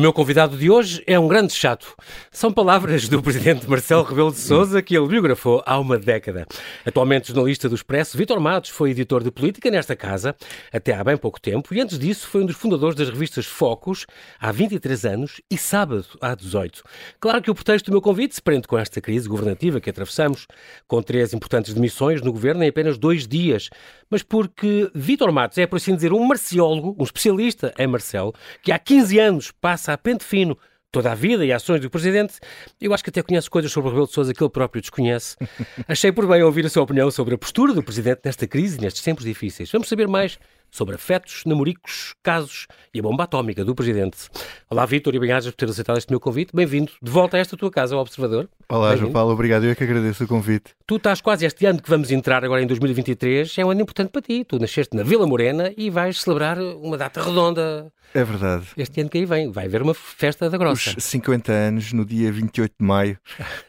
meu convidado de hoje é um grande chato. São palavras do presidente Marcelo Rebelo de Sousa que ele biografou há uma década. Atualmente jornalista do Expresso, Vitor Matos foi editor de política nesta casa até há bem pouco tempo e antes disso foi um dos fundadores das revistas Focus há 23 anos e Sábado há 18. Claro que o pretexto do meu convite se prende com esta crise governativa que atravessamos, com três importantes demissões no governo em apenas dois dias, mas porque Vitor Matos é, por assim dizer, um marciólogo, um especialista em Marcelo, que há 15 anos passa a pente fino toda a vida e ações do Presidente, eu acho que até conhece coisas sobre o Rebelo de Sousa que ele próprio desconhece. Achei por bem ouvir a sua opinião sobre a postura do Presidente nesta crise, nestes tempos difíceis. Vamos saber mais sobre afetos, namoricos, casos e a bomba atómica do Presidente. Olá, Vítor, e obrigado por ter aceitado este meu convite. Bem-vindo de volta a esta tua casa, ao Observador. Olá, João Paulo, obrigado. Eu é que agradeço o convite. Tu estás quase este ano que vamos entrar agora em 2023, é um ano importante para ti. Tu nasceste na Vila Morena e vais celebrar uma data redonda. É verdade. Este ano que aí vem, vai haver uma festa da grossa. Os 50 anos, no dia 28 de maio,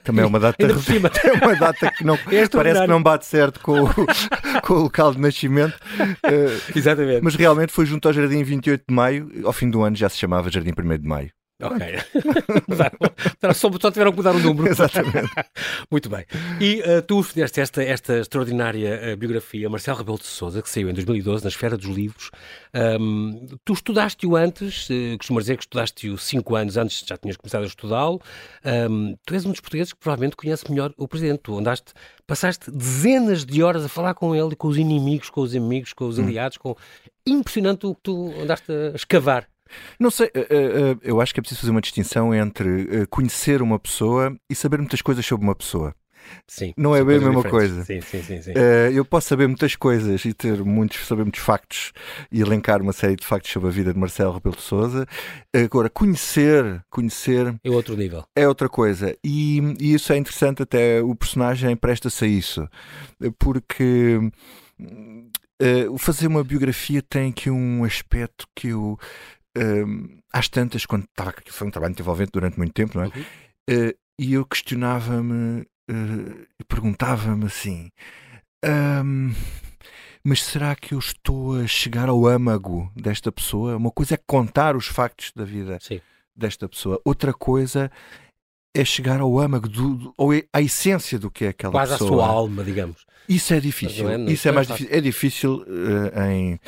também é uma data, é uma data que não, parece que não bate certo com o, com o local de nascimento. Uh, Exatamente. Mas realmente foi junto ao Jardim 28 de Maio, ao fim do ano já se chamava Jardim 1 de Maio. Ok. só, só tiveram que mudar o número. Exatamente. Muito bem. E uh, tu fizeste esta, esta extraordinária uh, biografia, Marcelo Rebelo de Souza, que saiu em 2012 na Esfera dos Livros. Um, tu estudaste-o antes, uh, costumo dizer que estudaste-o cinco anos antes, já tinhas começado a estudá-lo. Um, tu és um dos portugueses que provavelmente conhece melhor o Presidente. Tu andaste, passaste dezenas de horas a falar com ele, com os inimigos, com os amigos, com os hum. aliados, com... Impressionante o que tu andaste a escavar não sei, eh, eh, eu acho que é preciso fazer uma distinção entre eh, conhecer uma pessoa e saber muitas coisas sobre uma pessoa. Sim, não é bem a mesma diferentes. coisa. Sim, sim, sim, sim. Uh, eu posso saber muitas coisas e ter muitos, saber muitos factos e elencar uma série de factos sobre a vida de Marcelo Rebelo de Sousa. Agora, conhecer, conhecer é outro nível. É outra coisa. E, e isso é interessante até o personagem presta-se a isso. Porque uh, fazer uma biografia tem aqui um aspecto que eu uh, às tantas, quando estava, foi um trabalho envolvente durante muito tempo, não é? Uhum. Uh, e eu questionava-me uh, e perguntava-me assim: um, mas será que eu estou a chegar ao âmago desta pessoa? Uma coisa é contar os factos da vida Sim. desta pessoa, outra coisa é chegar ao âmago, do, do, ou é à essência do que é aquela Quase pessoa. Quase à sua alma, digamos. Isso é difícil. É, Isso é, mais difícil. É difícil uh, em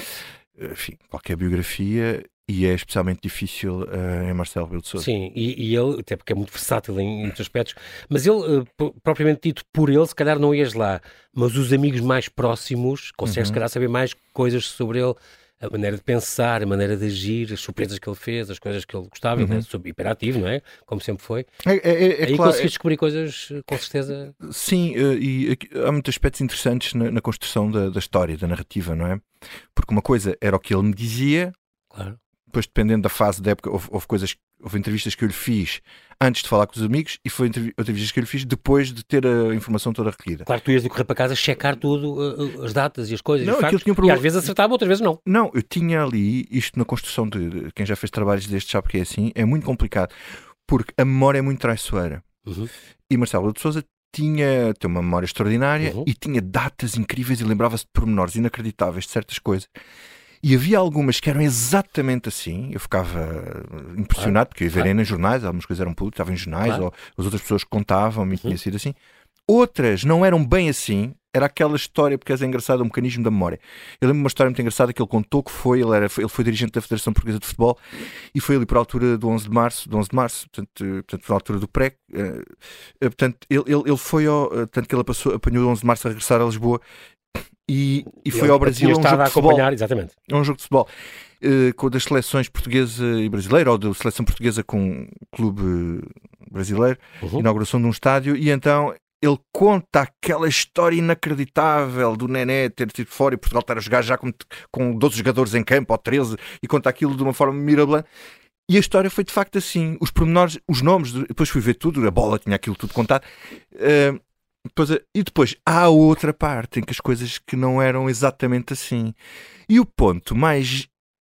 enfim, qualquer biografia e é especialmente difícil uh, em Marcelo Rebelo de Sousa. Sim, e, e, ele, até porque é muito versátil em, muitos aspectos, mas ele, uh, propriamente dito por ele, se calhar não ias lá, mas os amigos mais próximos conseguem uhum. se calhar saber mais coisas sobre ele, a maneira de pensar, a maneira de agir, as surpresas que ele fez, as coisas que ele gostava, uhum. ele é hiperativo, não é? Como sempre foi. É, é, é, Aí claro, conseguiste é descobrir coisas, com certeza. Sim, uh, e há muitos aspectos interessantes na, na construção da, da, história, da narrativa, não é? Porque uma coisa era o que ele me dizia, claro depois dependendo da fase da época, houve, houve, coisas, houve entrevistas que eu lhe fiz antes de falar com os amigos e foi entrevistas que eu lhe fiz depois de ter a informação toda requerida. Claro que tu ias de correr para casa checar tudo, uh, as datas e as coisas, não, e, factos, um problema... e às vezes acertava, outras vezes não. Não, eu tinha ali, isto na construção de, quem já fez trabalhos deste sabe que é assim, é muito complicado, porque a memória é muito traiçoeira. Uhum. E Marcelo de Souza tinha, tinha uma memória extraordinária uhum. e tinha datas incríveis e lembrava-se de pormenores inacreditáveis de certas coisas. E havia algumas que eram exatamente assim. Eu ficava impressionado, claro. porque eu ia ver claro. em jornais, algumas coisas eram públicas, estavam em jornais, ou as outras pessoas contavam-me, uhum. tinha sido assim. Outras não eram bem assim. Era aquela história, porque é engraçado, o mecanismo da memória. Eu lembro uma história muito engraçada que ele contou que foi, ele, era, ele foi dirigente da Federação Portuguesa de Futebol e foi ali por altura do 11 de março, do 11 de março, portanto, portanto por altura do pré. Uh, portanto, ele, ele, ele foi ao, portanto, que ele passou, apanhou o 11 de março a regressar a Lisboa e, e foi ao Brasil a um jogo de futebol. Exatamente. um jogo de futebol. Uh, com das seleções portuguesa e brasileira, ou da seleção portuguesa com um clube brasileiro, uhum. inauguração de um estádio, e então ele conta aquela história inacreditável do Nené ter sido fora e Portugal estar a jogar já com, com 12 jogadores em campo, ou 13, e conta aquilo de uma forma mirabolante. E a história foi de facto assim. Os pormenores, os nomes, depois fui ver tudo, a bola tinha aquilo tudo contado. Uh, depois, e depois há outra parte em que as coisas que não eram exatamente assim. E o ponto mais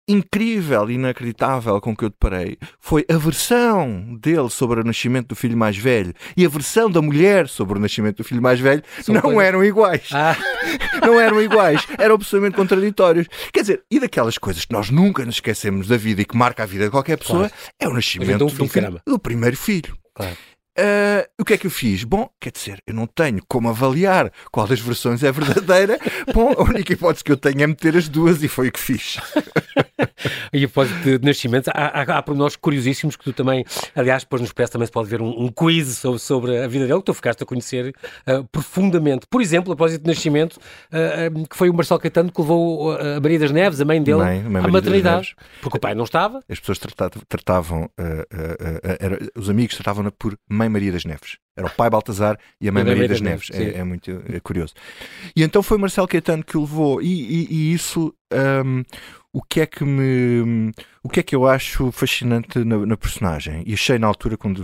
incrível e inacreditável com que eu deparei foi a versão dele sobre o nascimento do filho mais velho e a versão da mulher sobre o nascimento do filho mais velho São não coisas... eram iguais. Ah. não eram iguais, eram absolutamente contraditórios. Quer dizer, e daquelas coisas que nós nunca nos esquecemos da vida e que marca a vida de qualquer pessoa, claro. é o nascimento um do, filho, do primeiro filho. Claro. Uh, o que é que eu fiz? Bom, quer dizer, eu não tenho como avaliar qual das versões é verdadeira. Bom, a única hipótese que eu tenho é meter as duas e foi o que fiz. e após de, de nascimento, há, há, há pormenores curiosíssimos que tu também, aliás, depois no Expresso também se pode ver um, um quiz sobre, sobre, a vida dele, que tu ficaste a conhecer uh, profundamente. Por exemplo, após de nascimento, uh, que foi o Marcelo Caetano que levou a Maria das Neves, a mãe dele, mãe, mãe à maternidade. Porque o pai não estava. As pessoas tratavam, tratavam era, os amigos tratavam-na por Mãe Maria das Neves. Era o pai Baltazar e a mãe, Maria, Maria das, das Neves. Neves. É, é, muito é curioso. E então foi Marcelo Caetano que o levou. E, e, e isso, um, o que é que me. O que é que eu acho fascinante na, na personagem? E achei na altura quando.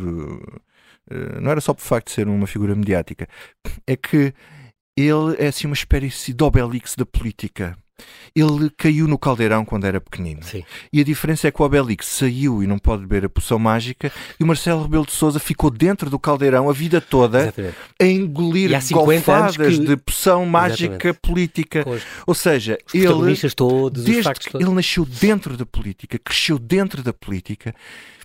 Uh, não era só por facto de ser uma figura mediática, é que ele é assim uma espécie de Obelix da política. Ele caiu no caldeirão quando era pequenino. Sim. E a diferença é que o Obelix saiu e não pode beber a poção mágica e o Marcelo Rebelo de Souza ficou dentro do caldeirão a vida toda Exatamente. a engolir golfadas que... de poção mágica Exatamente. política. Pois. Ou seja, os ele todos, desde que todos. ele nasceu dentro da política, cresceu dentro da política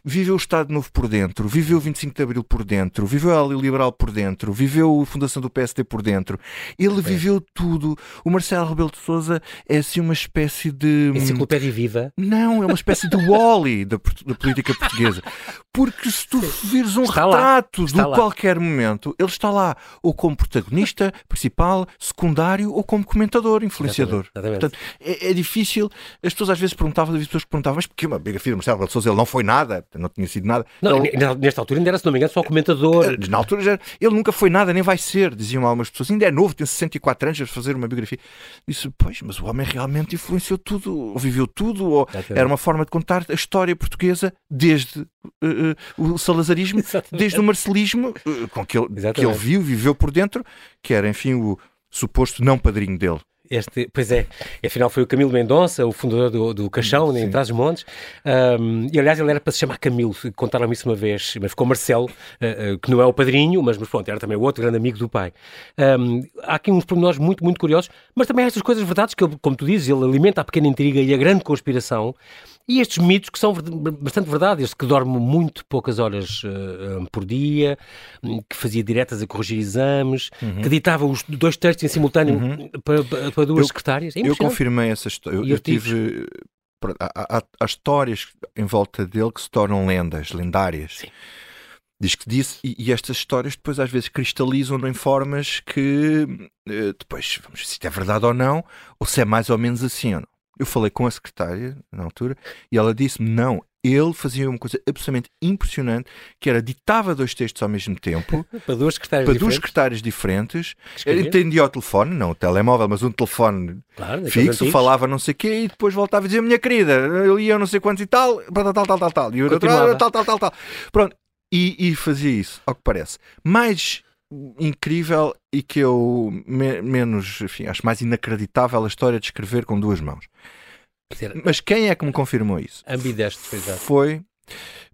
viveu o Estado Novo por dentro, viveu o 25 de Abril por dentro, viveu a Liberal por dentro, viveu a fundação do PSD por dentro. Ele é. viveu tudo. O Marcelo Rebelo de Souza é assim uma espécie de. Hum, Enciclopédia viva? Não, é uma espécie de Wally da, da, política portuguesa. Porque se tu vires um está retrato de qualquer momento, ele está lá, ou como protagonista principal, secundário, ou como comentador, influenciador. Exatamente. Portanto, é, é, difícil. As pessoas às vezes perguntavam, havia pessoas que perguntavam, mas porquê uma biografia de Marcelo Rebelo de Souza? Ele não foi nada não tinha sido nada. Não, ele... Nesta altura ainda era, se não me engano, só comentador. Eh, na altura já, ele nunca foi nada, nem vai ser, diziam algumas pessoas. Ainda é novo, tem 64 anos, a fazer uma biografia. Disse, pois, mas o homem realmente influenciou tudo, ou viveu tudo, ou era uma forma de contar a história portuguesa desde uh, uh, o salazarismo, Exatamente. desde o marcelismo, uh, com que ele, que ele viu, viveu por dentro, que era, enfim, o suposto não padrinho dele. Este, pois é, afinal foi o Camilo Mendonça, o fundador do, do Caixão, em Trás-os-Montes, um, e aliás ele era para se chamar Camilo, contaram-me isso uma vez, mas ficou Marcelo, uh, uh, que não é o padrinho, mas, mas pronto, era também o outro grande amigo do pai. Um, há aqui uns pormenores muito, muito curiosos, mas também há estas coisas verdades que, ele, como tu dizes, ele alimenta a pequena intriga e a grande conspiração, e estes mitos que são bastante verdade, este que dorme muito poucas horas uh, por dia, que fazia diretas a corrigir exames, uhum. que ditava os dois textos em simultâneo uhum. para, para, duas eu, secretárias. É eu confirmei essa história. Eu, eu tive. Há, há, há, histórias em volta dele que se tornam lendas, lendárias. Sim. Diz que disse, e, e, estas histórias depois às vezes cristalizam em formas que uh, depois, vamos ver se isto é verdade ou não, ou se é mais ou menos assim ou não. Eu falei com a secretária na altura e ela disse-me: não, ele fazia uma coisa absolutamente impressionante, que era ditava dois textos ao mesmo tempo para duas secretárias para diferentes. duas secretárias diferentes. Entendia o telefone, não o telemóvel, mas um telefone claro, fixo, falava não sei o quê e depois voltava a dizer: minha querida, eu ia não sei quantos e tal, tal, tal, tal, tal, tal. E o outro, tal, tal, tal, tal. Pronto. E, e fazia isso, ao que parece. Mais incrível e que eu me, menos, enfim, acho mais inacreditável a história de escrever com duas mãos. Mas quem é que me confirmou isso? Ambidestro, Foi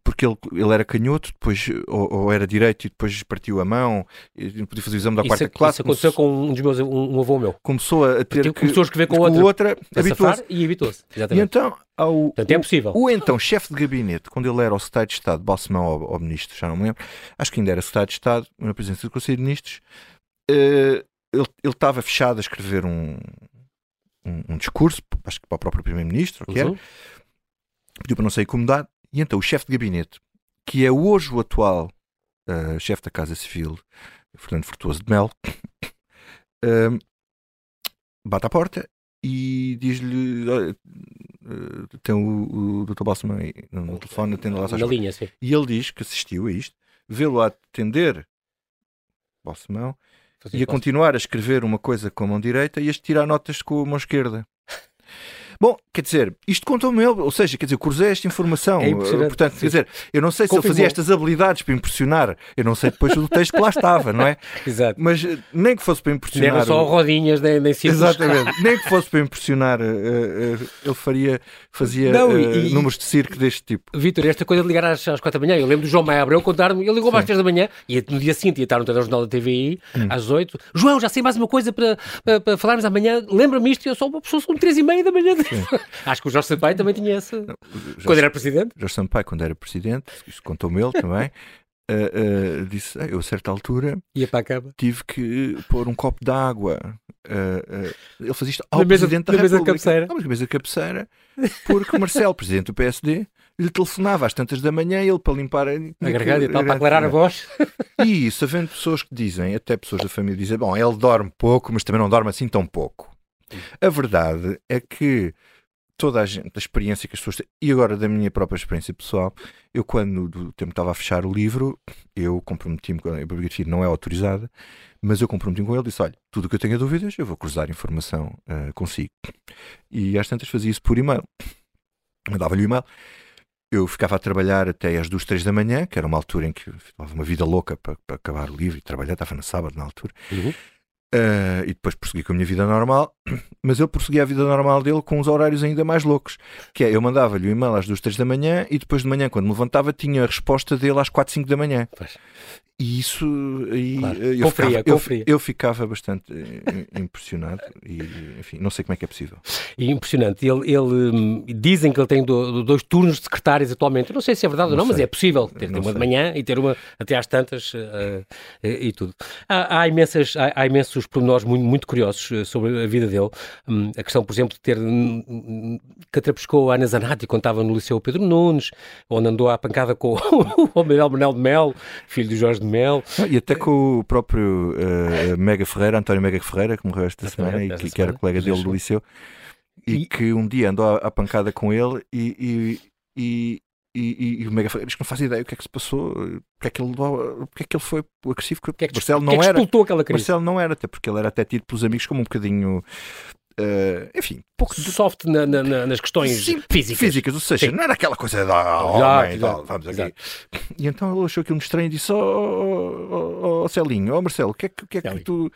porque ele, ele era canhoto, depois ou, ou, era direito e depois partiu a mão, e podia fazer o exame da quarta isso, classe. Isso aconteceu com um dos meus, um, um avô meu. Começou a ter que, começou a escrever com, outra, outra habitou-se. E habitou-se, E então, ao, Portanto, é possível. O, o então chefe de gabinete, quando ele era o secretário de Estado, Balsemão ao, ao ministro, já não me lembro, acho que ainda era secretário de Estado, na presidência do Conselho de Ministros, uh, ele, ele estava fechado a escrever um, um, um, discurso, acho que para o próprio primeiro-ministro, uhum. que era, pediu para não ser incomodado, e então o chefe de gabinete, que é hoje o atual uh, chefe da Casa Civil, Fernando Fortuoso de Mel, uh, bate à porta e diz-lhe uh, tem o, o Dr. Balsam aí no, telefone atende lá na linha, sim. e ele diz que assistiu a isto vê-lo a atender Balsamão e a continuar a escrever uma coisa com a mão direita e a tirar notas com a mão esquerda Bom, quer dizer, isto contou-me ele, ou seja, quer dizer, cruzei esta informação. É Portanto, quer dizer, eu não sei se Confirmou. ele fazia estas habilidades para impressionar, eu não sei depois do texto que lá estava, não é? Exato. Mas eh, nem que fosse para impressionar. Nem só rodinhas, nem, nem Exatamente. nem que fosse para impressionar, uh, uh, ele faria, fazia não, e, números de circo deste tipo. Vitor, esta coisa de ligar às, às quatro da manhã, eu lembro do João Maia Abreu contar-me, ele ligou às três da manhã e no dia seguinte ia estar no telejornal da TVI hum. às oito. João, já sei mais uma coisa para, para, para falarmos amanhã, lembra-me isto, eu sou uma pessoa, são três e meia da manhã. Acho que o Jorge Sampaio também tinha essa. Não, Jorge, quando era presidente? Jorge Sampaio, quando era presidente, isto contou-me ele também. Uh, uh, disse, eu a certa altura tive que pôr um copo de água. Uh, ele fazia isto ao na presidente da República. Mesa de cabeceira. Mesa de cabeceira, porque o Marcelo, presidente do PSD, lhe telefonava às tantas da manhã ele para limpar a, a garganta e tal, para aclarar a voz. E isso, havendo pessoas que dizem, até pessoas da família dizem, bom, ele dorme pouco, mas também não dorme assim tão pouco. A verdade é que toda a gente, a experiência que as pessoas têm, e agora da minha própria experiência pessoal, eu quando do tempo estava a fechar o livro, eu comprometi-me, a bibliografia não é autorizada, mas eu comprometi-me com ele disse: Olha, tudo o que eu tenho dúvidas, eu vou cruzar informação uh, consigo. E às tantas fazia isso por e-mail. Mandava-lhe o e-mail. Eu ficava a trabalhar até às duas, três da manhã, que era uma altura em que estava uma vida louca para, para acabar o livro e trabalhar, estava no sábado na altura. Uhum. Uh, e depois prossegui com a minha vida normal, mas ele prosseguia a vida normal dele com uns horários ainda mais loucos. Que é, eu mandava-lhe o um e-mail às duas, três da manhã e depois de manhã, quando me levantava, tinha a resposta dele às quatro, cinco da manhã. Pois. E isso aí claro. eu, confria, ficava, confria. Eu, eu, ficava bastante eh, impressionado e enfim, não sei como é que é possível. E impressionante. Ele, ele hum, dizem que ele tem do, dois turnos de secretários atualmente. Eu não sei se é verdade não ou não, sei. mas é possível ter, ter uma sei. de manhã e ter uma até às tantas uh, e tudo. Há, há, imensas, há, há, imensos pormenores muito, muito curiosos sobre a vida dele. Um, a questão, por exemplo, de ter um, catrapescou a Ana Zanatti quando estava no Liceu Pedro Nunes, onde andou à pancada com o Manuel Manel de Mel, filho de Jorge de Mel. Ah, e até com o próprio uh, Mega Ferreira, António Mega Ferreira, que morreu esta semana e que, que, era colega dele do liceu, e, e, que um dia andou à, à pancada com ele e, e, e, e, o Mega Ferreira diz que não faz ideia o que é que se passou, porque é que ele, porque é que ele foi agressivo, porque é que, Marcelo não que é que era. Aquela crise? Marcelo não era, até porque ele era até tido pelos amigos como um bocadinho Uh, enfim, pouco de... soft na, na, nas questões Sim, físicas. físicas. Ou seja, Sim. não era aquela coisa da oh, homem, exato, vamos aqui. E então ele achou aquilo estranho e disse: Ó oh, oh, oh, Celinho, ó Marcelo, o que é que, que, é que tu.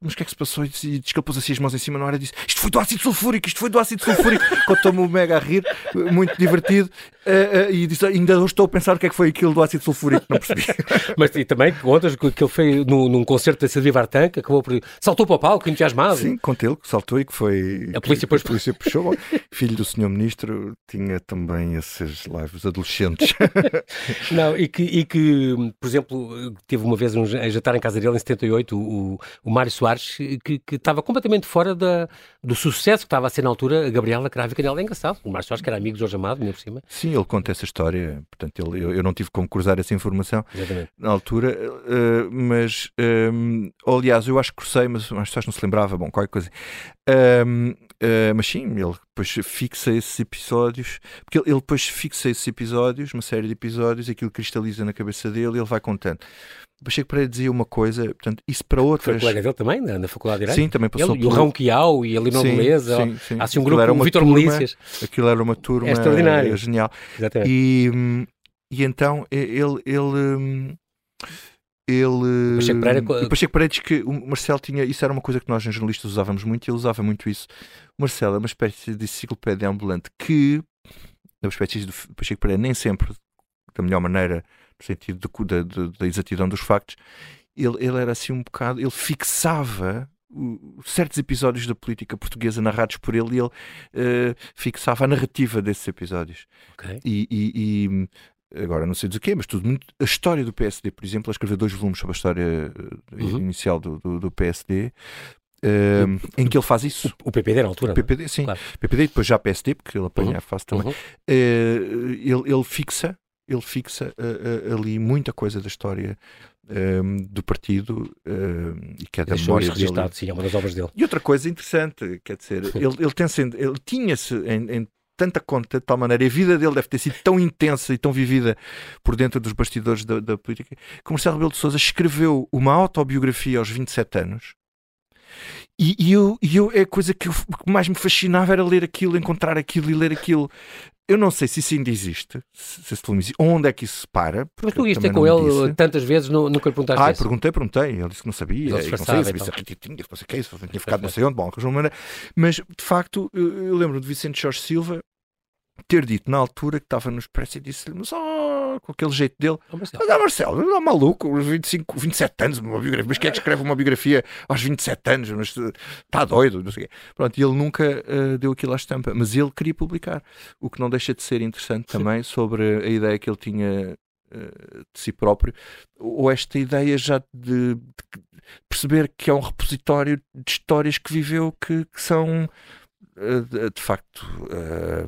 Mas o que é que se passou? E pôs assim as mãos em cima na hora e disse: Isto foi do ácido sulfúrico, isto foi do ácido sulfúrico. Contou-me o mega a rir, muito divertido. Uh, uh, e disse: Ainda estou a pensar o que é que foi aquilo do ácido sulfúrico, não percebi. Mas e também contas que ele fez no, num concerto da Silvia Vartan, que acabou por. saltou para o palco, entusiasmado. Sim, contei-lo que saltou e que foi. A polícia depois. A polícia puxou. Filho do senhor ministro tinha também esses lives adolescentes. não, e que, e que, por exemplo, teve uma vez um, a jantar em casa dele em 78, o, o Mário Soares, que, que estava completamente fora da, do sucesso que estava a ser na altura a Gabriela Cravo Canela. É engraçado. O Mário Soares, que era amigo de Jorge Amado, por cima. Sim, ele conta essa história. Portanto, ele, eu, eu não tive como cruzar essa informação Exatamente. na altura, uh, mas, um, aliás, eu acho que cruzei, mas as pessoas não se lembrava, bom, qualquer coisa. Um, uh, eh, mas sim, ele depois fixa esses episódios, porque ele, ele depois fixa esses episódios, uma série de episódios, aquilo cristaliza na cabeça dele e ele vai contando. Chego para ele dizer uma coisa, portanto, isso para outras. Foi colega dele também, na, na Faculdade de Direito? Sim, também passou ele, por... E o Rão Quiau e a Lino Beleza, há assim um grupo, o Vitor Melícias. Aquilo era uma turma é extraordinária. genial. Exatamente. E, e então ele, ele ele. Pacheco Pereira, o Pacheco Pereira diz que o Marcelo tinha. Isso era uma coisa que nós, jornalistas, usávamos muito e ele usava muito isso. O Marcelo é uma espécie de enciclopédia ambulante que, na perspectiva do Pacheco Pereira, nem sempre da melhor maneira, no sentido da, da exatidão dos factos, ele, ele era assim um bocado. Ele fixava certos episódios da política portuguesa narrados por ele e ele uh, fixava a narrativa desses episódios. Okay. E, e, agora não sei dizer o quê, mas tudo muito. A história do PSD, por exemplo, ele escreveu dois volumes sobre a história eh, uhum. inicial do, do, do PSD. Um, ehm, em que ele faz isso. O, o PPD na altura. O PPD, sim. Claro. PPD e depois já PSD, porque ele apanha uhum. a face também. Uhum. Uh, ele, ele fixa, ele fixa uh, uh, ali muita coisa da história um, ehm, do partido ehm, e que é da Deixou memória dele. sim, é uma das obras dele. E outra coisa interessante, quer dizer, ele, ele, tem, ele tinha-se em, em tanta conta, de tal maneira, a vida dele deve ter sido tão intensa e tão vivida por dentro dos bastidores da, da política, que o Marcelo Rebelo de Sousa escreveu uma autobiografia aos 27 anos E, e eu, e eu, é a coisa que, eu, que mais me fascinava era ler aquilo, encontrar aquilo e ler aquilo. Eu não sei se isso ainda existe, se filme existe, onde é que isso se para. Mas tu ias ter com ele disse. tantas vezes, nunca lhe perguntaste Ah, isso. perguntei, perguntei. Ele disse que não sabia. Não sabia, então. se tinha, não sei o que, se tinha ficado não sei onde, bom, de maneira. Mas, de facto, eu lembro de Vicente Jorge Silva ter dito na altura que estava no Expresso e disse-lhe, mas oh, com aquele jeito dele, oh, Marcelo, ah, Marcelo, não é maluco, 25, 27 anos, uma biografia, mas quem é que escreve uma biografia aos 27 anos? Mas está doido, não sei o quê. Pronto, e ele nunca uh, deu aquilo à estampa, mas ele queria publicar, o que não deixa de ser interessante também sobre a ideia que ele tinha uh, de si próprio, ou esta ideia já de, de, perceber que é um repositório de histórias que viveu que, que são eh, de facto uh,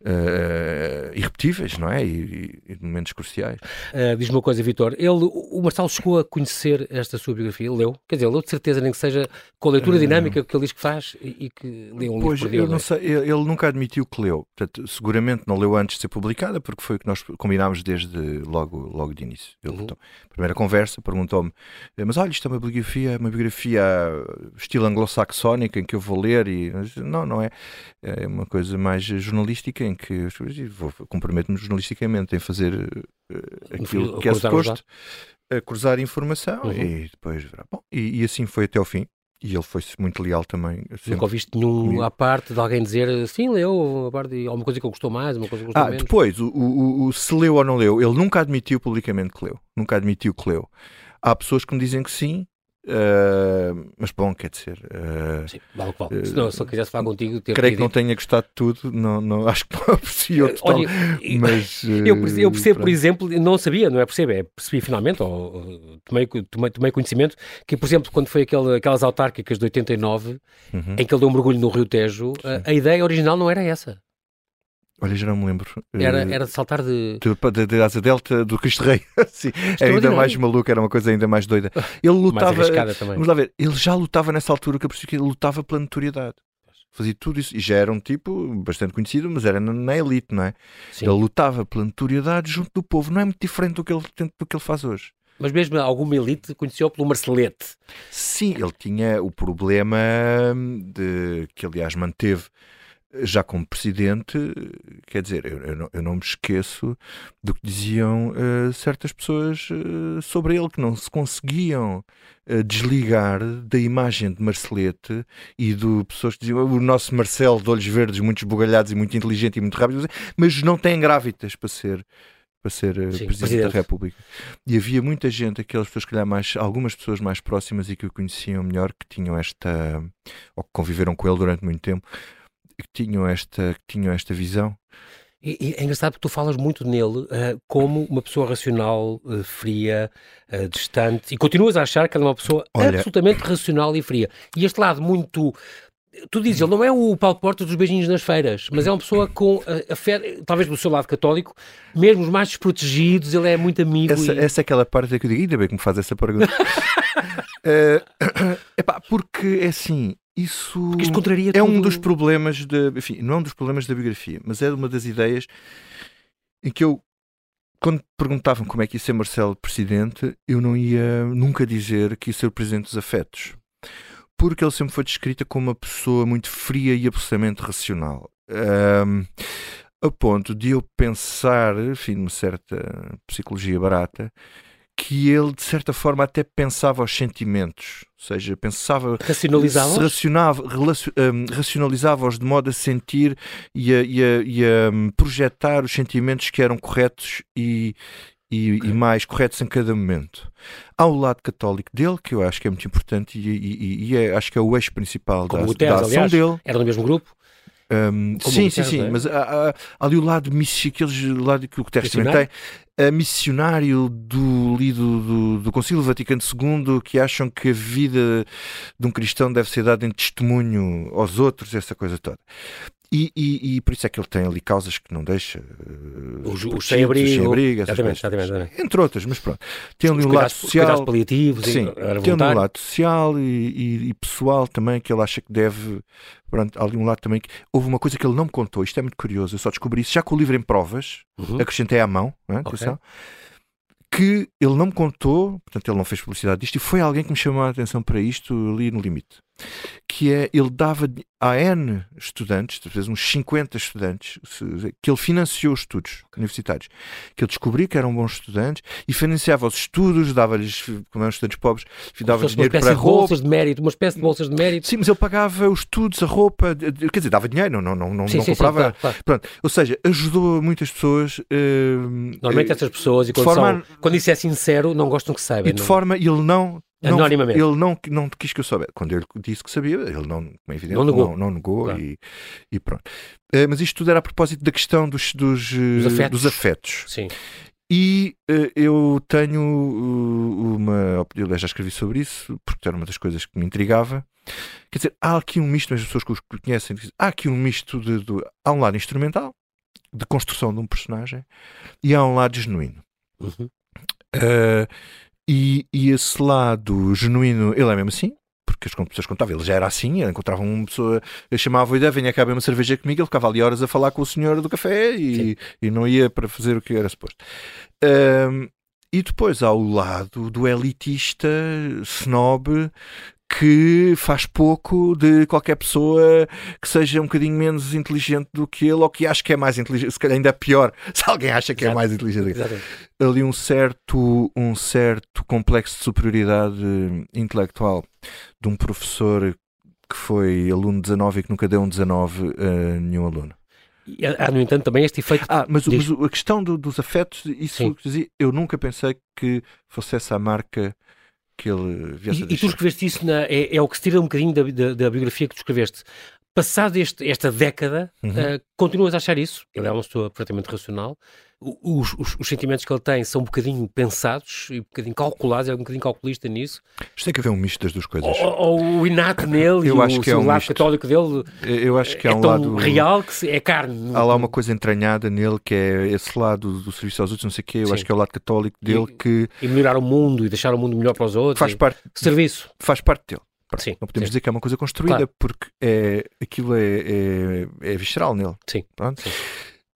uh, irrepetíveis, não é? E, e momentos cruciais. Uh, Diz-me uma coisa, Vitor. Ele, o Marcelo chegou a conhecer esta sua biografia, leu? Quer dizer, leu de certeza, nem que seja com a leitura dinâmica que ele diz que faz e, e que leu um pois, livro eu não sei, ele nunca admitiu que leu. Portanto, seguramente não leu antes de ser publicada, porque foi o que nós combinámos desde logo, logo de início. Ele, uhum. então, primeira conversa, perguntou-me: Mas olha, isto é uma biografia, uma biografia estilo anglo-saxónica em que eu vou ler e não, não é. É uma coisa mais jornalística em que comprometo-me jornalisticamente em fazer uh, aquilo que é suposto, a cruzar informação uhum. e depois. Bom, e, e assim foi até ao fim. E ele foi muito leal também. Nunca ouviste nenhum à parte de alguém dizer sim, leu, a parte de alguma coisa que eu gostou mais, uma coisa que gostou ah, menos? Depois, o, o, o, se leu ou não leu, ele nunca admitiu publicamente que leu. Nunca admitiu que leu. Há pessoas que me dizem que sim, Uh, mas bom, quer dizer. Uh, Sim, vale vale. Uh, se, não, se eu quisesse falar contigo, ter creio que não tenha gostado de tudo, não, não, acho que não aprecio outro Olha, mas, eu, eu percebo, por exemplo, não sabia, não é percebo, é percebi finalmente, ou, tomei, tomei, tomei conhecimento, que, por exemplo, quando foi aquele, aquelas autárquicas de 89, uhum. em que ele deu um mergulho no Rio Tejo, a, a ideia original não era essa. Olha, já não me lembro. Era, eh, era de saltar de... De, de, de asa delta do Cristo Rei. Sim, era ainda mais maluco, era uma coisa ainda mais doida. Ele lutava. Vamos lá ver, ele já lutava nessa altura que eu percebi que ele lutava pela notoriedade. Fazia tudo isso. E já era um tipo bastante conhecido, mas era na elite, não é? Sim. Ele lutava pela notoriedade junto do povo. Não é muito diferente do que ele, do que ele faz hoje. Mas mesmo alguma elite conheceu pelo Marcelete. Sim, ele tinha o problema de que, aliás, manteve já como presidente, quer dizer, eu, eu, não, eu não, me esqueço do que diziam uh, certas pessoas uh, sobre ele, que não se conseguiam uh, desligar da imagem de Marcelete e de pessoas que diziam o nosso Marcelo de olhos verdes, muito esbugalhados e muito inteligente e muito rápido, mas não têm grávidas para ser para ser Sim, presidente, presidente, da República. E havia muita gente, aquelas pessoas, calhar mais, algumas pessoas mais próximas e que o conheciam melhor, que tinham esta, ou que conviveram com ele durante muito tempo, que tinham esta, que tinham esta visão. E, e é engraçado porque tu falas muito nele uh, como uma pessoa racional, uh, fria, uh, distante, e continuas a achar que ele é uma pessoa Olha... absolutamente racional e fria. E este lado muito. Tu dizes, ele não é o Paulo Porta dos beijinhos nas feiras, mas é uma pessoa com a, a fé, talvez do seu lado católico, mesmo os mais desprotegidos, ele é muito amigo. Essa, e... essa é aquela parte que eu digo, ainda bem que me faz essa pergunta. uh, epá, porque é assim, isso, isso contraria é tudo. um dos problemas de, enfim, não é um dos problemas da biografia, mas é uma das ideias em que eu quando perguntavam como é que ia ser Marcelo presidente, eu não ia nunca dizer que ia ser o presidente dos afetos. Porque ele sempre foi descrita como uma pessoa muito fria e absolutamente racional. Um, a ponto de eu pensar, enfim, numa certa psicologia barata, que ele, de certa forma, até pensava os sentimentos, ou seja, pensava. Racionalizava? Racionava, um, racionalizava-os de modo a sentir e a, e, a, e a, hum, projetar os sentimentos que eram corretos e, e, okay. e, mais corretos em cada momento. Há o lado católico dele, que eu acho que é muito importante e, e, e é, acho que é o eixo principal Como da, Guterres, da ação aliás, dele. Era no mesmo grupo? Um, sim, sim, sim, é? mas há, há, ali o lado aqueles lado que o Guterres também tem, a missionário do, do, do, do Concílio Vaticano II que acham que a vida de um cristão deve ser dada em testemunho aos outros, essa coisa toda. E, e, e, por isso é que ele tem ali causas que não deixa. Uh, os, os sem-abrigo, sem entre outras, mas pronto. Tem ali um lado social. paliativos, sim, tem um lado social e, e, pessoal também que ele acha que deve. Pronto, ali um lado também que. Houve uma coisa que ele não me contou, isto é muito curioso, eu só descobri isso já com o livro em provas, uhum. acrescentei à mão, é? Okay que ele não me contou, portanto, ele não fez publicidade disto, e foi alguém que me chamou a atenção para isto ali no limite. Que é, ele dava a N estudantes, talvez uns 50 estudantes, que ele financiou os estudos universitários, que ele descobriu que eram bons estudantes e financiava os estudos, dava-lhes, como eram estudantes pobres, dava-lhes dinheiro para roupa. bolsas de mérito, uma espécie de bolsas de mérito. Sim, mas ele pagava os estudos, a roupa, quer dizer, dava dinheiro, não, não, não, sim, não sim, comprava. Sim, claro, claro. Pronto, ou seja, ajudou muitas pessoas. Uh, Normalmente uh, essas pessoas, e quando, forma, são, quando isso é sincero, não gostam que saibam. E de não... forma, ele não Anonimamente. Não, ele não, não quis que eu soubesse. Quando ele disse que sabia, ele não, como é evidente, não negou, não, não negou claro. e, e, pronto. Uh, mas isto tudo era a propósito da questão dos, dos, dos, afetos. dos afetos. Sim. E uh, eu tenho uh, uma opinião, já escrevi sobre isso, porque era uma das coisas que me intrigava. Quer dizer, há aqui um misto, as pessoas que os conhecem dizem, há aqui um misto de, de, Há um lado instrumental, de construção de um personagem, e há um lado genuíno. Uhum. Uh, e, e esse lado genuíno, ele é mesmo assim, porque as pessoas contavam, ele já era assim, ele encontrava uma pessoa, chamava-o e vinha cá beber uma cerveja comigo, ele ficava ali horas a falar com o senhor do café e, e não ia para fazer o que era suposto. Um, e depois há o lado do elitista, snob, que faz pouco de qualquer pessoa que seja um bocadinho menos inteligente do que ele ou que acha que é mais inteligente, se calhar ainda pior se alguém acha que é Exato. é mais inteligente. Exato. Ali um certo, um certo complexo de superioridade intelectual de um professor que foi aluno 19 e que nunca deu um 19 a nenhum aluno. Há, no entanto, também este efeito. Ah, mas, mas a questão do, dos afetos, isso eu nunca pensei que fosse essa a marca que ele viesse e, a deixar. E tu escreveste isso, na, é, é, o que se tira um bocadinho da, da, da biografia que tu escreveste. Passado este, esta década, uhum. uh, continuas a achar isso? Ele é uma pessoa perfeitamente racional os, os, os, sentimentos que ele tem são um bocadinho pensados e um bocadinho calculados, é um bocadinho calculista nisso. Isto tem que haver um misto das duas coisas. Ou, ou o inato nele eu e acho o, que é um lado misto. católico dele eu acho que é um lado real que é carne. Há lá uma coisa entranhada nele que é esse lado do serviço aos outros, não sei o quê, eu Sim. acho que é o lado católico dele e, que... E melhorar o mundo e deixar o mundo melhor para os outros. Faz parte... Serviço. Faz parte dele. Sim, não podemos sim. dizer que é uma coisa construída claro. porque é, aquilo é, é, é visceral nele. Sim. Pronto. Sim.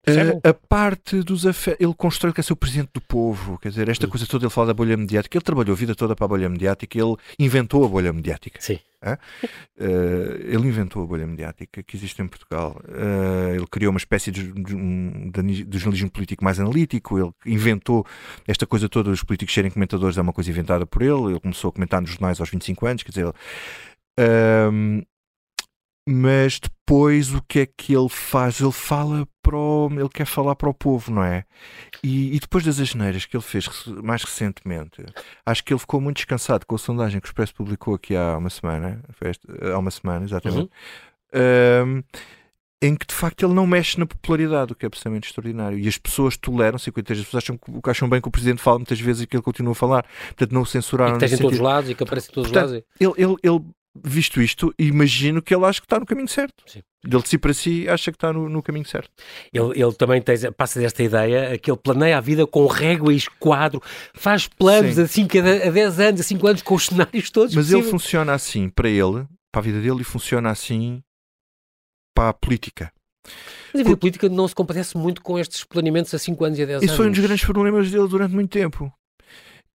Uh, a parte dos afetos, ele constrói que é ser o presidente do povo, quer dizer, esta coisa toda, ele fala da bolha mediática, ele trabalhou a vida toda para a bolha mediática, ele inventou a bolha mediática. Sim. Uh, ele inventou a bolha mediática que existe em Portugal. Uh, ele criou uma espécie de, de, de, jornalismo político mais analítico, ele inventou esta coisa toda, os políticos serem comentadores é uma coisa inventada por ele, ele começou a comentar nos jornais aos 25 anos, quer dizer, ele, mas depois o que é que ele faz? Ele fala para o, ele quer falar para o povo, não é? E, e depois das asneiras que ele fez mais recentemente, acho que ele ficou muito descansado com a sondagem que o Expresso publicou aqui há uma semana, há uma semana, exatamente. Uhum. Um, em que de facto ele não mexe na popularidade, o que é absolutamente extraordinário. E as pessoas toleram-se, e as pessoas acham, acham bem que o Presidente fala muitas vezes e que ele continua a falar, portanto não o censuraram. E que esteja em todos os lados e que aparece em todos os lados. Ele, ele, ele visto isto, imagino que ele acha que está no caminho certo. Sim. Ele de si para si acha que está no, no caminho certo. Ele, ele também tem, passa desta ideia que ele planeia a vida com régua e esquadro, faz planos Sim. assim cada, a 10 anos, a 5 anos, com os cenários todos. Mas ele funciona assim para ele, para a vida dele, e funciona assim para a política. Mas a vida política não se compadece muito com estes planeamentos a 5 anos e a 10 anos. Isso foi um dos grandes problemas dele durante muito tempo.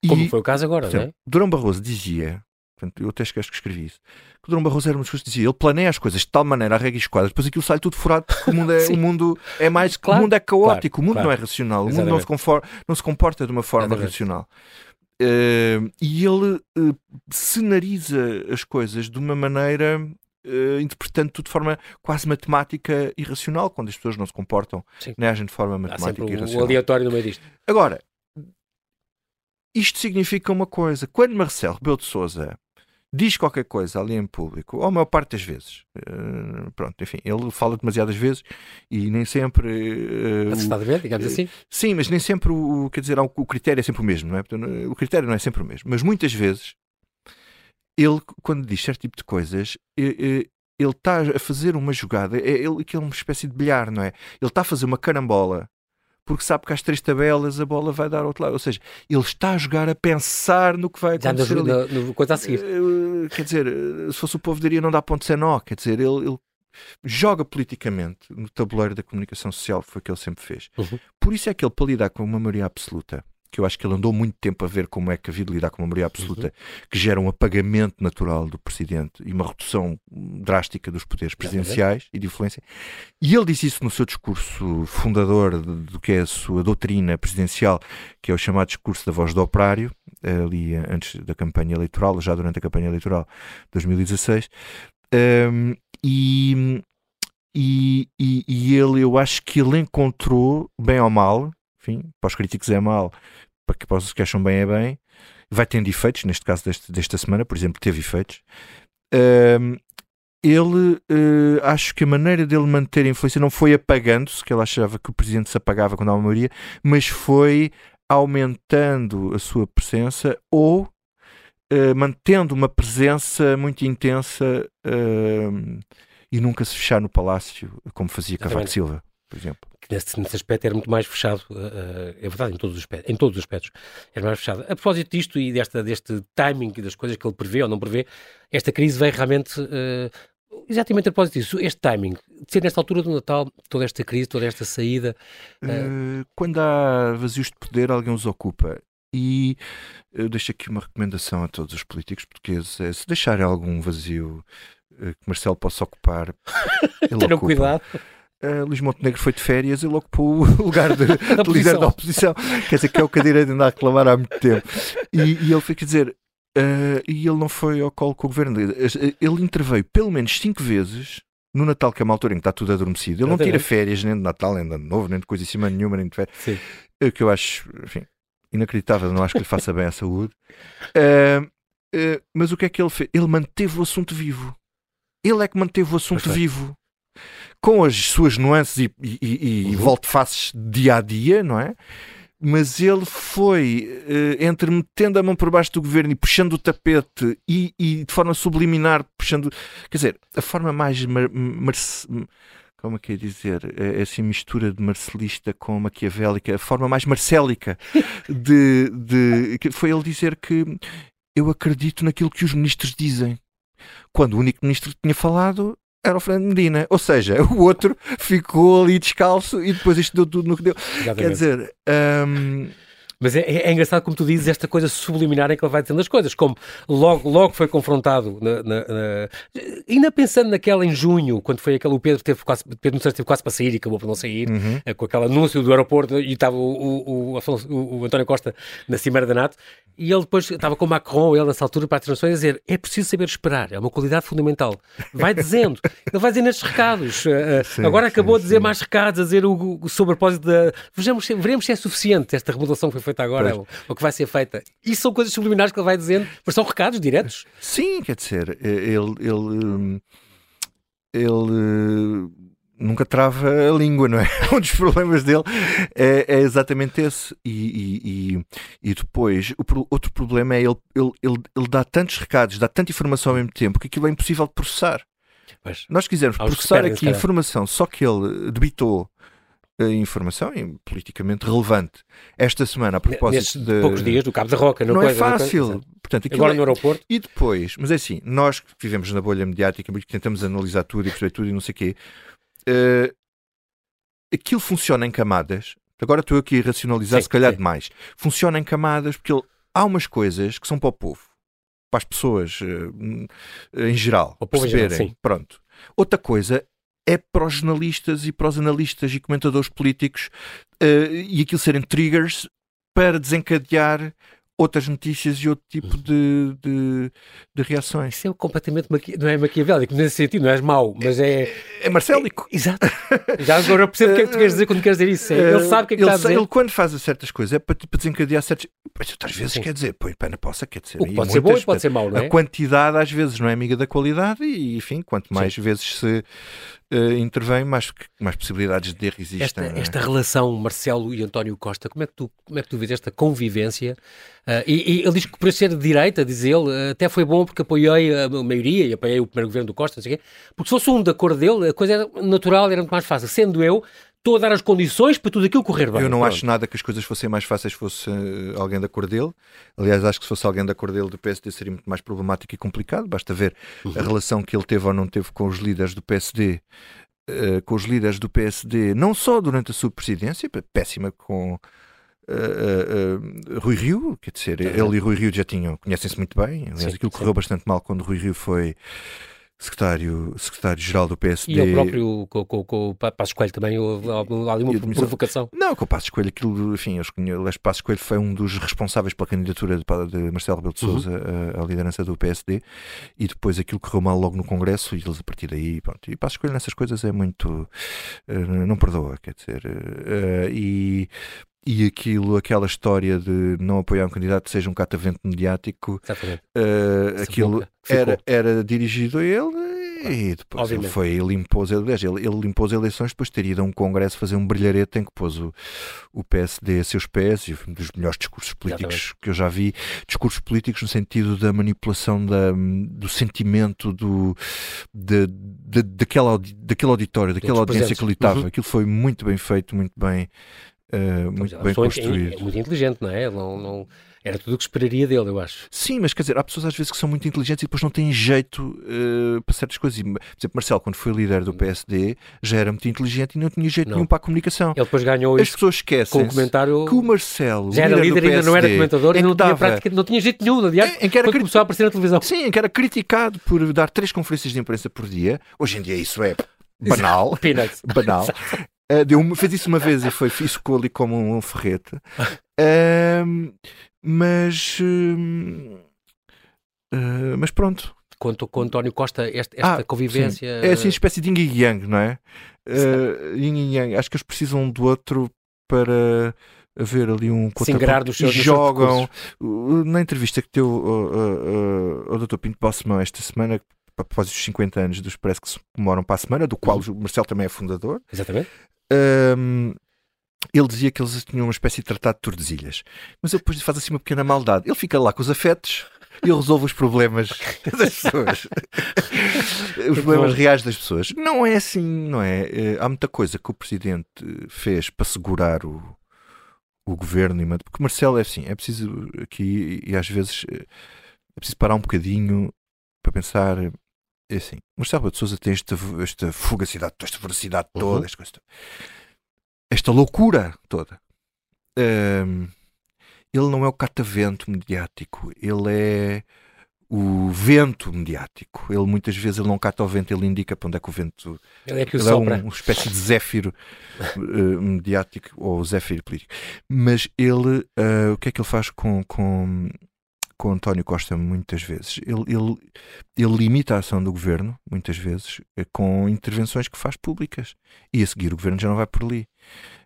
Como e... foi o caso agora, não é? Durão Barroso dizia Portanto, eu até esqueço que escrevi isso. Que o Dom Barroso era pessoas que dizia: ele planeia as coisas de tal maneira, a regra e esquadras, depois aquilo sai tudo furado porque o mundo é, o mundo é mais. Claro, o mundo é caótico, claro, o mundo claro. não é racional, o mundo não se, conforma, não se comporta de uma forma Exatamente. racional. Uh, e ele uh, cenariza as coisas de uma maneira uh, interpretando tudo de forma quase matemática e racional, quando as pessoas não se comportam, Sim. nem agem de forma matemática e racional. O aleatório no meio disto. Agora, isto significa uma coisa: quando Marcelo Rebelo de Souza diz qualquer coisa ali em público, ou a maior parte das vezes, uh, pronto, enfim, ele fala demasiadas vezes e nem sempre. Uh, ver, digamos assim? Sim, mas nem sempre o, quer dizer, o critério é sempre o mesmo, não é? O critério não é sempre o mesmo, mas muitas vezes ele, quando diz certo tipo de coisas, ele está a fazer uma jogada, é, ele, que é uma espécie de bilhar, não é? Ele está a fazer uma carambola porque sabe que às três tabelas a bola vai dar ao outro lado. Ou seja, ele está a jogar a pensar no que vai acontecer. Já no, no, no, coisa a seguir. Uh, quer dizer, eh, se fosse o povo diria não dá ponto sem nó. Quer dizer, ele, ele joga politicamente no tabuleiro da comunicação social, que foi o que ele sempre fez. Uhum. Por isso é que ele, para lidar com uma maioria absoluta, porque eu acho que ele andou muito tempo a ver como é que havia de lidar com uma maioria absoluta uhum. que gera um apagamento natural do presidente e uma redução drástica dos poderes presidenciais e de influência. E ele disse isso no seu discurso fundador do que é a sua doutrina presidencial, que é o chamado discurso da voz do operário, ali antes da campanha eleitoral, já durante a campanha eleitoral de 2016. Um, e, e, e, e, ele, eu acho que ele encontrou, bem ou mal, enfim, para os críticos é mal, para, que, para os que acham bem é bem, vai tendo efeitos, neste caso deste, desta semana, por exemplo, teve efeitos. Ele, uh, acho que a maneira dele manter a influência não foi apagando-se, que ele achava que o presidente se apagava quando há uma maioria, mas foi aumentando a sua presença ou uh, mantendo uma presença muito intensa e nunca se fechar no palácio, como fazia Cavaco Silva, por exemplo. Nesse, nesse aspecto era muito mais fechado, uh, é verdade, em todos, os aspectos, em todos os aspectos era mais fechado. A propósito disto e desta, deste timing e das coisas que ele prevê ou não prevê, esta crise veio realmente exatamente a propósito disso, este timing, de ser nesta altura do Natal, toda esta crise, toda esta saída. Uh... Quando há vazios de poder, alguém os ocupa. E eu deixo aqui uma recomendação a todos os políticos portugueses: é se deixarem algum vazio que Marcelo possa ocupar, tenham cuidado. Uh, Luís Montenegro foi de férias e ele ocupou o lugar de, de líder da oposição. Quer dizer, que é o que a direita anda a reclamar há muito tempo. E, e ele foi, quer dizer, uh, e ele não foi ao colo com o governo. Ele interveio pelo menos cinco vezes no Natal, que é uma altura em que está tudo adormecido. Ele não tira férias nem de Natal, nem de Ano Novo, nem de coisa em cima nenhuma, nem de férias. Sim. Uh, que eu acho, enfim, inacreditável, não acho que lhe faça bem à saúde. Uh, mas o que é que ele fez? Ele manteve o assunto vivo. Ele é que manteve o assunto vivo. Com as suas nuances e, e, e, e uhum. volte-faces dia a dia, não é? Mas ele foi uh, entre metendo a mão por baixo do governo e puxando o tapete e, e de forma subliminar, puxando. Quer dizer, a forma mais. Mar, mar, como é que é dizer, é assim mistura de marcelista com maquiavélica, a forma mais marcélica de, de foi ele dizer que eu acredito naquilo que os ministros dizem. Quando o único ministro que tinha falado era o Fernando Medina. Ou seja, o outro ficou ali descalço e depois isto deu tudo no que deu. Exatamente. Quer dizer. Um, mas é, é, é, engraçado como tu dizes esta coisa subliminar em que ele vai dizendo as coisas, como logo, logo foi confrontado, na, na, na, ainda pensando naquela em junho, quando foi aquele, o Pedro teve quase, Pedro Nunes teve quase para sair e acabou por não sair, uhum. Eh, com aquele anúncio do aeroporto e estava o, o, o, o António Costa na Cimeira da NATO, e ele depois estava com o Macron, ele nessa altura, para as transições, a dizer: é preciso saber esperar, é uma qualidade fundamental. Vai dizendo, ele vai dizendo estes recados. Eh, sim, Agora acabou sim, de dizer sim. mais recados, a dizer o, o sobrepósito da. Vejamos, veremos se é suficiente esta remodelação que foi feita agora, ou, ou, que vai ser feita. Isso são coisas subliminares que ele vai dizendo, mas são recados diretos. Sim, quer dizer, ele. ele, hum, ele nunca trava a língua, não é? Um dos problemas dele é, é exatamente esse. E, e, e, depois, o outro problema é ele, ele, ele, ele dá tantos recados, dá tanta informação ao mesmo tempo que aquilo é impossível de processar. Pois, Nós quisermos processar aqui informação, só que ele debitou informação politicamente relevante esta semana a propósito de poucos dias do Cabo da Roca não, não é fácil coisa, portanto agora no é- aeroporto e depois mas é assim nós que vivemos na bolha mediática que tentamos analisar tudo e perceber tudo e não sei o quê uh, aquilo funciona em camadas. Agora estou aqui a racionalizar, sim, se calhar sim. demais. Funciona em camadas porque ele, há umas coisas que são para o povo, para as pessoas uh, em geral, o perceberem. Geral, Pronto. Outra coisa é para os jornalistas e para os analistas e comentadores políticos uh, e aquilo serem triggers para desencadear outras notícias e outro tipo uhum. de, de, de reações. Isso é completamente maqui... não é maquiavélico nesse sentido, não és mau, mas é. É, é marcélico. É, exato. Já agora percebo o que é que tu queres dizer quando queres dizer isso. É, ele sabe o que é que ele, está a dizer. Ele, quando faz certas coisas, é para, para desencadear certas. Outras vezes Sim. quer dizer, põe pé na poça, quer dizer. O que pode ser bom e pode ser mau, não é? A quantidade às vezes não é amiga da qualidade e, enfim, quanto mais Sim. vezes se uh, intervém, mais, mais possibilidades de erro existem. Esta, é? esta relação Marcelo e António Costa, como é que tu, como é que tu vês esta convivência? Uh, e, e, ele diz que por ser de direita, diz ele, uh, até foi bom porque apoiei a maioria e apoiei o primeiro governo do Costa, não sei o quê, porque se fosse um da cor dele, a coisa era natural, era muito mais fácil. Sendo eu, estou a dar as condições para tudo aquilo correr bem. Eu não Pronto. acho nada que as coisas fossem mais fáceis se fosse uh, alguém da cor dele. Aliás, acho que se fosse alguém da cor dele do PSD seria muito mais problemático e complicado. Basta ver uhum. a relação que ele teve ou não teve com os líderes do PSD, uh, eh, com os líderes do PSD, não só durante a sua presidência, péssima com uh, Rui Rio, quer dizer, ele e Rui Rio já tinham, conhecem-se muito bem. Aliás, sim, aquilo sim. correu bastante mal quando Rui Rio foi secretário, secretário-geral do PSD. E o próprio, com, com, com o Passos Coelho também, houve ali uma provocação? Não, com o Passos Coelho, aquilo, enfim, o Passos Coelho foi um dos responsáveis pela candidatura de, de Marcelo Rebelo de Sousa uhum. à, à, liderança do PSD e depois aquilo correu mal logo no Congresso e eles a partir daí, pronto. E Passos Coelho nessas coisas é muito. Uh, não perdoa, quer dizer. Uh, e e aquilo, aquela história de não apoiar um candidato seja um catavento mediático, uh, aquilo era, era dirigido a ele e depois ele foi, ele impôs, ele, ele limpou as eleições depois de ter ido a um congresso fazer um brilharete em que pôs o, o PSD a seus pés e um dos melhores discursos políticos Exatamente. que eu já vi, discursos políticos no sentido da manipulação da, do sentimento do, de, de, daquela, daquele auditório, daquela audiência que ali estava. Uhum. Aquilo foi muito bem feito, muito bem uh, muito bem construído. É, é, muito inteligente, não é? Não, não, era tudo o que esperaria dele, eu acho. Sim, mas quer dizer, há pessoas às vezes que são muito inteligentes e depois não têm jeito uh, para certas coisas. Por exemplo, Marcelo, quando foi líder do PSD, já era muito inteligente e não tinha jeito não. nenhum para a comunicação. Ele depois ganhou As pessoas esquecem com o comentário... que o Marcelo, já era líder, ainda não era comentador e não, tinha prática, não tinha jeito nenhum, aliás, em, em que era quando começou a aparecer na televisão. Sim, em que era criticado por dar três conferências de imprensa por dia. Hoje em dia isso é banal. banal. Uh, deu, fez isso uma vez e foi, ficou ali como um, um ferrete. Uh, mas. Uh, mas pronto. Quanto com António Costa, esta, esta ah, convivência. Sim. É assim, uma espécie de yin e yang, não é? Uh, yin e yang. Acho que eles precisam um do outro para haver ali um Singrar dos seus, jogam. Na entrevista que deu ao Dr. Pinto Balsemão esta semana, após os 50 anos dos Expresso que se comemoram para a semana, do qual uhum. o Marcelo também é fundador. Exatamente. Um, ele dizia que eles tinham uma espécie de tratado de Tordesilhas. Mas ele depois faz assim uma pequena maldade. Ele fica lá com os afetos e ele resolve os problemas das pessoas. os problemas reais das pessoas. Não é assim, não é? Eh, há muita coisa que o presidente fez para segurar o, o governo. E, porque Marcelo é assim, é preciso aqui, e às vezes eh, é preciso parar um bocadinho para pensar é assim, Marcelo de Souza tem esta, esta fugacidade, esta velocidade uhum. toda, esta, esta loucura toda. Um, ele não é o catavento mediático, ele é o vento mediático. Ele muitas vezes ele não cata o vento, ele indica para onde é que o vento. Ele é que o ele sopra. é um, uma espécie de zéfiro uh, mediático ou zéfiro político. Mas ele, uh, o que é que ele faz com, com com António Costa muitas vezes. Ele, ele, ele limita a ação do governo, muitas vezes, eh, com intervenções que faz públicas. E a seguir o governo já não vai por ali.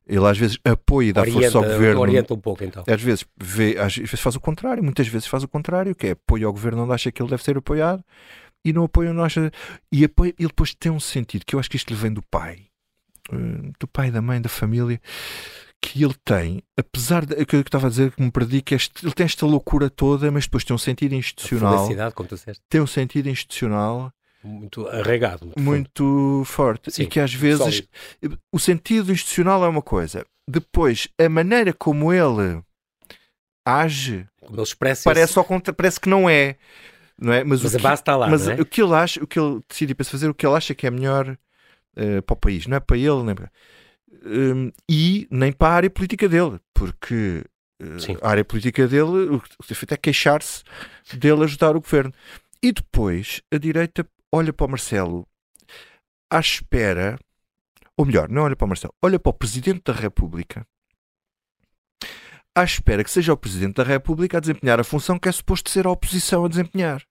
Ele às vezes apoia e dá orienta, força ao governo. Orienta um pouco então. Às vezes, vê, às vezes faz o contrário, muitas vezes faz o contrário, que é apoio ao governo onde acha que ele deve ser apoiado e não apoia onde acha. E apoia, ele depois tem um sentido, que eu acho que isto lhe vem do pai, eh, do pai, da mãe, da família que ele tem, apesar de que eu estava a dizer que me perdi, que este, ele tem esta loucura toda, mas depois tem um sentido institucional. Tem um sentido institucional muito arraigado, muito, muito forte. Sim, e que às vezes sólido. o sentido institucional é uma coisa, depois a maneira como ele age como ele expressa parece, ao contra, parece que não é. Não é? Mas, mas o a base está lá. Mas é? o que ele acha, o que ele decide para fazer, o que ele acha que é melhor uh, para o país, não é para ele, nem para um, e nem para a área política dele, porque uh, a área política dele, o que tem feito é queixar-se dele ajudar o governo. E depois a direita olha para o Marcelo à espera, ou melhor, não olha para o Marcelo, olha para o Presidente da República à espera que seja o Presidente da República a desempenhar a função que é suposto ser a oposição a desempenhar.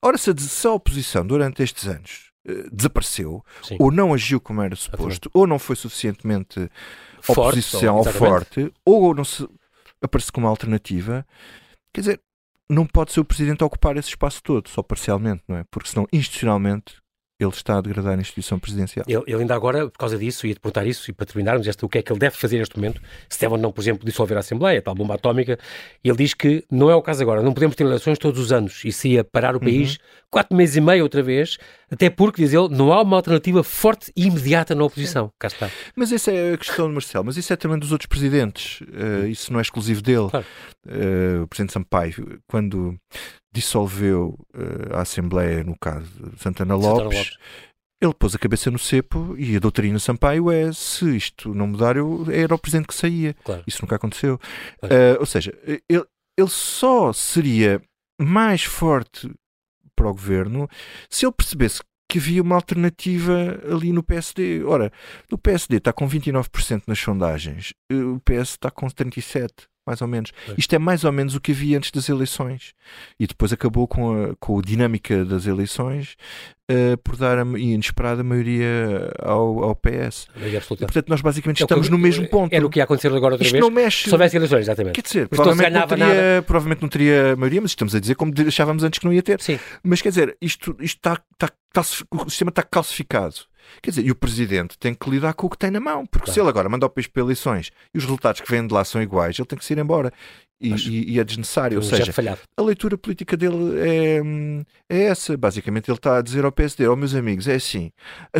Ora, se a oposição durante estes anos eh, desapareceu, Sim. ou não agiu como era suposto, ou não foi suficientemente forte, oposição ou, forte, ou não se aparece como alternativa, quer dizer, não pode ser o Presidente a ocupar esse espaço todo, só parcialmente, não é? Porque senão, institucionalmente, ele está a degradar a instituição presidencial. Ele, ele, ainda agora, por causa disso, ia-te perguntar isso, e para terminarmos, esta, o que é que ele deve fazer neste momento, se deve ou não, por exemplo, dissolver a Assembleia, tal bomba atómica, ele diz que não é o caso agora, não podemos ter eleições todos os anos, e se ia parar o país uhum. quatro meses e meio outra vez, até porque, diz ele, não há uma alternativa forte e imediata na oposição. Cá está. Mas essa é a questão de Marcelo, mas isso é também dos outros presidentes, uh, isso não é exclusivo dele. Claro. Uh, o Presidente Sampaio, quando dissolveu uh, a Assembleia, no caso de Santana Lopes, Santana Lopes, ele pôs a cabeça no cepo e a doutrina Sampaio é se isto não mudar, eu, era o presidente que saía. Claro. Isso nunca aconteceu. Uh, ou seja, ele, ele só seria mais forte para o governo se ele percebesse que havia uma alternativa ali no PSD. Ora, o PSD está com 29% nas sondagens, o PS está com 37% mais ou menos. É. Isto é mais ou menos o que havia antes das eleições. E depois acabou com a, com a dinâmica das eleições uh, por dar a inesperada maioria ao, ao PS. Portanto, nós basicamente é estamos que, no mesmo ponto. Era o que ia acontecer agora outra Isto vez. não mexe. Se houvesse eleições, exatamente. Quer dizer, provavelmente não, teria, provavelmente não teria maioria, mas estamos a dizer como achávamos antes que não ia ter. Sim. Mas quer dizer, isto, isto está, está, está, o sistema está calcificado. Quer dizer, e o presidente tem que lidar com o que tem na mão, porque claro. se ele agora manda o país para eleições e os resultados que vêm de lá são iguais, ele tem que se ir embora. E, e, e é desnecessário. Ou seja, a leitura política dele é, é essa. Basicamente, ele está a dizer ao PSD: Ó oh, meus amigos, é assim,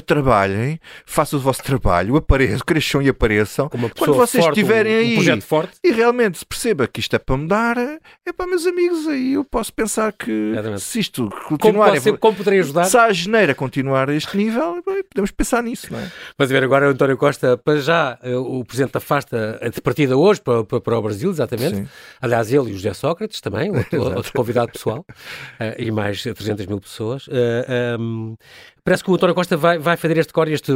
trabalhem, façam o vosso trabalho, apareçam, cresçam e apareçam. Quando vocês forte, estiverem um, aí um e realmente se perceba que isto é para mudar, é para meus amigos, aí eu posso pensar que Exatamente. se isto continuar. Como, ser, como poderia ajudar? Se a geneira continuar a este nível, bem, podemos pensar nisso, não é? Mas ver agora, António Costa, para já, eh, o Presidente afasta de partida hoje para, para, para o Brasil, exatamente. Sim. Aliás, ele e o José Sócrates também, outro, outro convidado pessoal, uh, e mais 300 mil pessoas. Uh, eh, um, ehm, Parece que o António Costa vai, vai fazer este core, este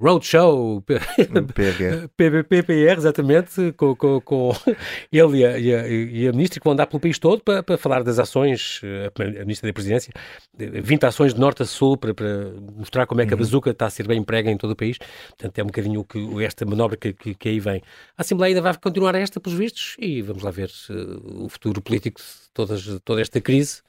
roadshow, PPR, exatamente, com, com, com ele e a, e, a, e a, ministra, que vão andar pelo país todo para, para falar das ações, a ministra da Presidência, 20 ações de norte a sul para, para mostrar como é que a uhum. bazuca está a ser bem emprega em todo o país. Portanto, é um bocadinho que, esta manobra que, que, que aí vem. A Assembleia ainda vai continuar esta, pelos vistos, e vamos lá ver uh, o futuro político de toda esta crise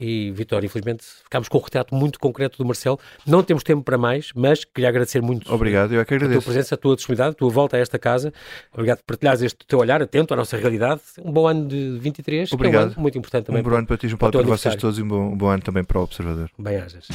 e Vitória, infelizmente, ficámos com um retrato muito concreto do Marcelo. Não temos tempo para mais, mas queria agradecer muito Obrigado, eu é que agradeço. a tua presença, a tua disponibilidade, a tua volta a esta casa. Obrigado por partilhares este teu olhar atento à nossa realidade. Um bom ano de 23. Obrigado. É um ano muito importante também. Um bom ano para ti, um para, para vocês todos e um bom, um bom ano também para o Observador. Bem-ajas.